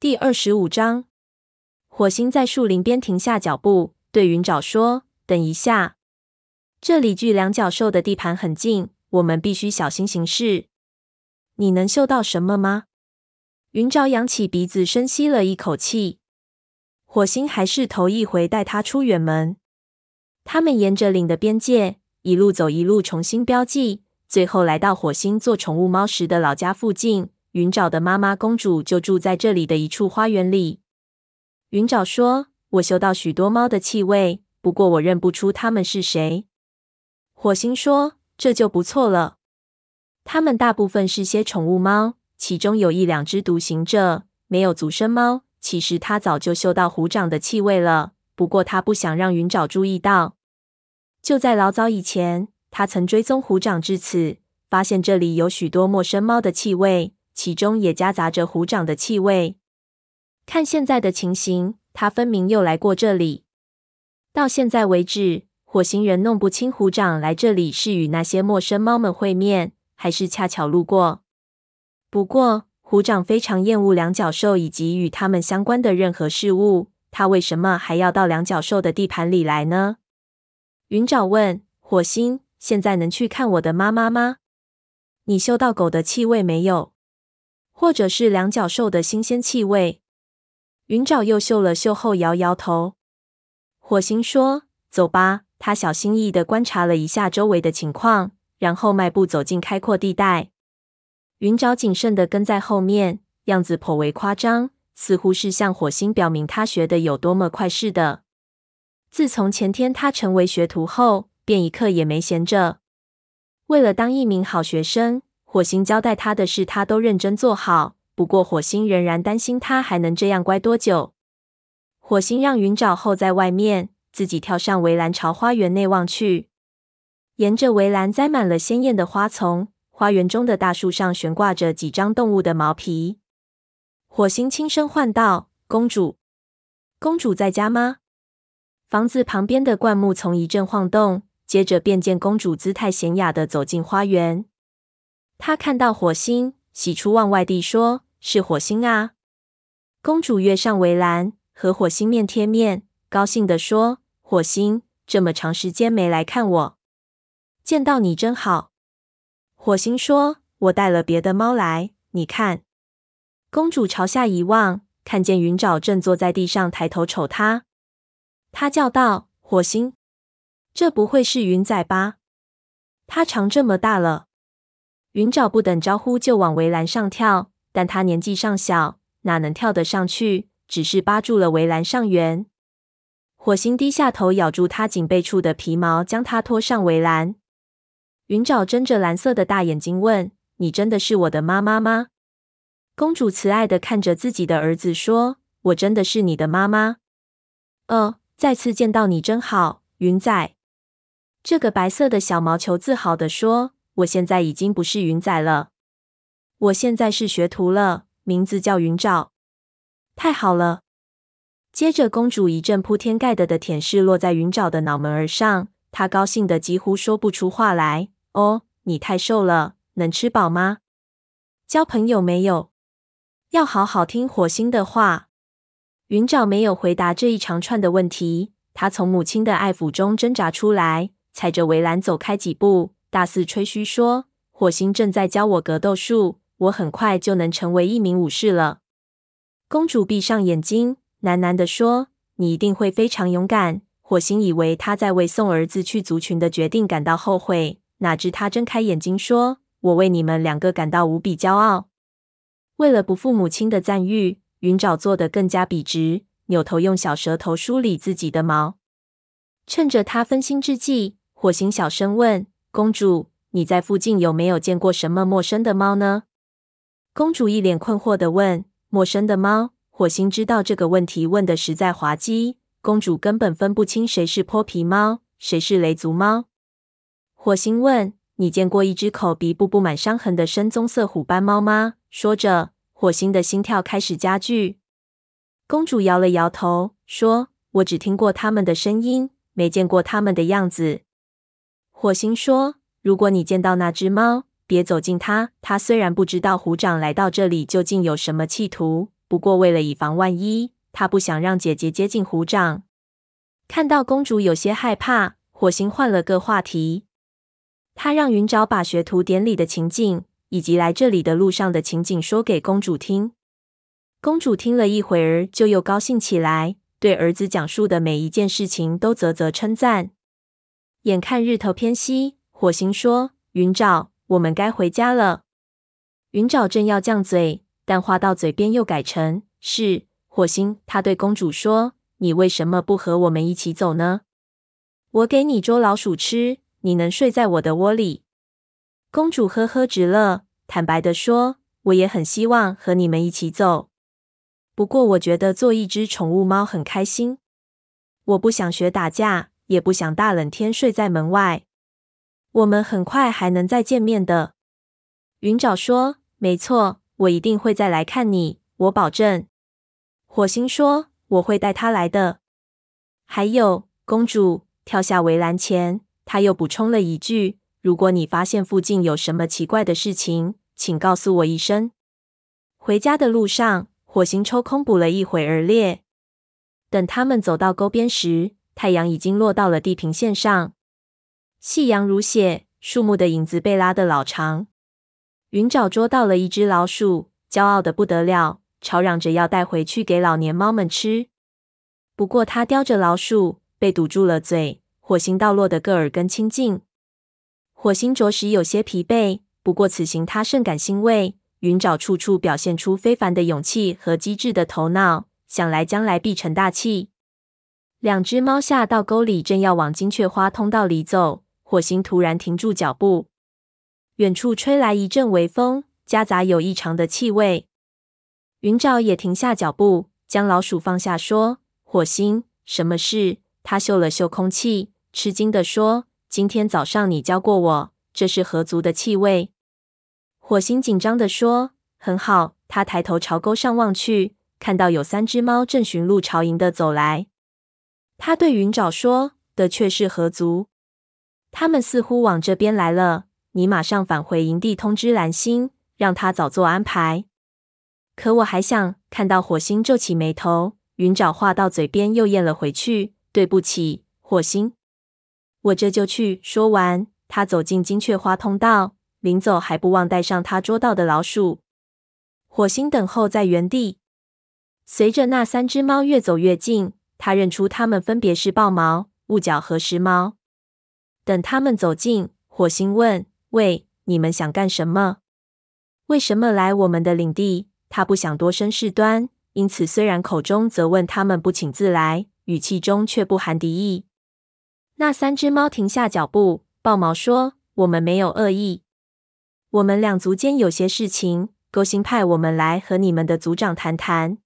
第二十五章，火星在树林边停下脚步，对云沼说：“等一下，这里距两角兽的地盘很近，我们必须小心行事。你能嗅到什么吗？”云沼仰起鼻子，深吸了一口气。火星还是头一回带他出远门。他们沿着岭的边界一路走，一路重新标记，最后来到火星做宠物猫时的老家附近。云沼的妈妈公主就住在这里的一处花园里。云沼说：“我嗅到许多猫的气味，不过我认不出它们是谁。”火星说：“这就不错了。它们大部分是些宠物猫，其中有一两只独行者，没有族生猫。其实他早就嗅到虎掌的气味了，不过他不想让云沼注意到。就在老早以前，他曾追踪虎掌至此，发现这里有许多陌生猫的气味。”其中也夹杂着虎掌的气味。看现在的情形，他分明又来过这里。到现在为止，火星人弄不清虎掌来这里是与那些陌生猫们会面，还是恰巧路过。不过，虎掌非常厌恶两角兽以及与他们相关的任何事物。他为什么还要到两角兽的地盘里来呢？云沼问火星：“现在能去看我的妈妈吗？你嗅到狗的气味没有？”或者是两角兽的新鲜气味。云沼又嗅了嗅后摇摇头。火星说：“走吧。”他小心翼翼地观察了一下周围的情况，然后迈步走进开阔地带。云沼谨慎地跟在后面，样子颇为夸张，似乎是向火星表明他学得有多么快似的。自从前天他成为学徒后，便一刻也没闲着。为了当一名好学生。火星交代他的事，他都认真做好。不过，火星仍然担心他还能这样乖多久。火星让云沼候在外面，自己跳上围栏，朝花园内望去。沿着围栏栽满了鲜艳的花丛，花园中的大树上悬挂着几张动物的毛皮。火星轻声唤道：“公主，公主在家吗？”房子旁边的灌木丛一阵晃动，接着便见公主姿态娴雅地走进花园。他看到火星，喜出望外地说：“是火星啊！”公主跃上围栏，和火星面贴面，高兴地说：“火星，这么长时间没来看我，见到你真好。”火星说：“我带了别的猫来，你看。”公主朝下一望，看见云沼正坐在地上，抬头瞅她。她叫道：“火星，这不会是云仔吧？它长这么大了。”云沼不等招呼就往围栏上跳，但他年纪尚小，哪能跳得上去？只是扒住了围栏上缘。火星低下头，咬住他颈背处的皮毛，将他拖上围栏。云沼睁着蓝色的大眼睛问：“你真的是我的妈妈吗？”公主慈爱的看着自己的儿子说：“我真的是你的妈妈。”哦，再次见到你真好，云仔。这个白色的小毛球自豪的说。我现在已经不是云仔了，我现在是学徒了，名字叫云沼。太好了！接着，公主一阵铺天盖地的舔舐落在云沼的脑门儿上，她高兴得几乎说不出话来。哦，你太瘦了，能吃饱吗？交朋友没有？要好好听火星的话。云沼没有回答这一长串的问题，他从母亲的爱抚中挣扎出来，踩着围栏走开几步。大肆吹嘘说：“火星正在教我格斗术，我很快就能成为一名武士了。”公主闭上眼睛，喃喃地说：“你一定会非常勇敢。”火星以为她在为送儿子去族群的决定感到后悔，哪知她睁开眼睛说：“我为你们两个感到无比骄傲。”为了不负母亲的赞誉，云沼做得更加笔直，扭头用小舌头梳理自己的毛。趁着他分心之际，火星小声问。公主，你在附近有没有见过什么陌生的猫呢？公主一脸困惑地问：“陌生的猫？”火星知道这个问题问得实在滑稽，公主根本分不清谁是泼皮猫，谁是雷族猫。火星问：“你见过一只口鼻部布满伤痕的深棕色虎斑猫吗？”说着，火星的心跳开始加剧。公主摇了摇头，说：“我只听过它们的声音，没见过它们的样子。”火星说：“如果你见到那只猫，别走近它。它虽然不知道虎掌来到这里究竟有什么企图，不过为了以防万一，它不想让姐姐接近虎掌。看到公主有些害怕，火星换了个话题。他让云沼把学徒典礼的情景以及来这里的路上的情景说给公主听。公主听了一会儿，就又高兴起来，对儿子讲述的每一件事情都啧啧称赞。眼看日头偏西，火星说：“云沼，我们该回家了。”云沼正要犟嘴，但话到嘴边又改成：“是。”火星他对公主说：“你为什么不和我们一起走呢？我给你捉老鼠吃。”你能睡在我的窝里？公主呵呵直乐，坦白地说：“我也很希望和你们一起走，不过我觉得做一只宠物猫很开心。我不想学打架，也不想大冷天睡在门外。我们很快还能再见面的。”云沼说：“没错，我一定会再来看你，我保证。”火星说：“我会带他来的。”还有，公主跳下围栏前。他又补充了一句：“如果你发现附近有什么奇怪的事情，请告诉我一声。”回家的路上，火星抽空补了一会儿猎。等他们走到沟边时，太阳已经落到了地平线上，夕阳如血，树木的影子被拉得老长。云沼捉到了一只老鼠，骄傲的不得了，吵嚷着要带回去给老年猫们吃。不过他叼着老鼠，被堵住了嘴。火星倒落的个耳根清净。火星着实有些疲惫，不过此行他甚感欣慰。云沼处处表现出非凡的勇气和机智的头脑，想来将来必成大器。两只猫下到沟里，正要往金雀花通道里走，火星突然停住脚步。远处吹来一阵微风，夹杂有异常的气味。云沼也停下脚步，将老鼠放下，说：“火星，什么事？”他嗅了嗅空气。吃惊地说：“今天早上你教过我，这是河族的气味。”火星紧张地说：“很好。”他抬头朝沟上望去，看到有三只猫正寻路朝营地走来。他对云沼说：“的却是何族，他们似乎往这边来了。你马上返回营地，通知蓝星，让他早做安排。”可我还想看到火星皱起眉头，云沼话到嘴边又咽了回去：“对不起，火星。”我这就去。说完，他走进金雀花通道，临走还不忘带上他捉到的老鼠。火星等候在原地，随着那三只猫越走越近，他认出他们分别是豹毛、雾角和时髦。等他们走近，火星问：“喂，你们想干什么？为什么来我们的领地？”他不想多生事端，因此虽然口中责问他们不请自来，语气中却不含敌意。那三只猫停下脚步。豹毛说：“我们没有恶意，我们两族间有些事情，沟星派我们来和你们的族长谈谈。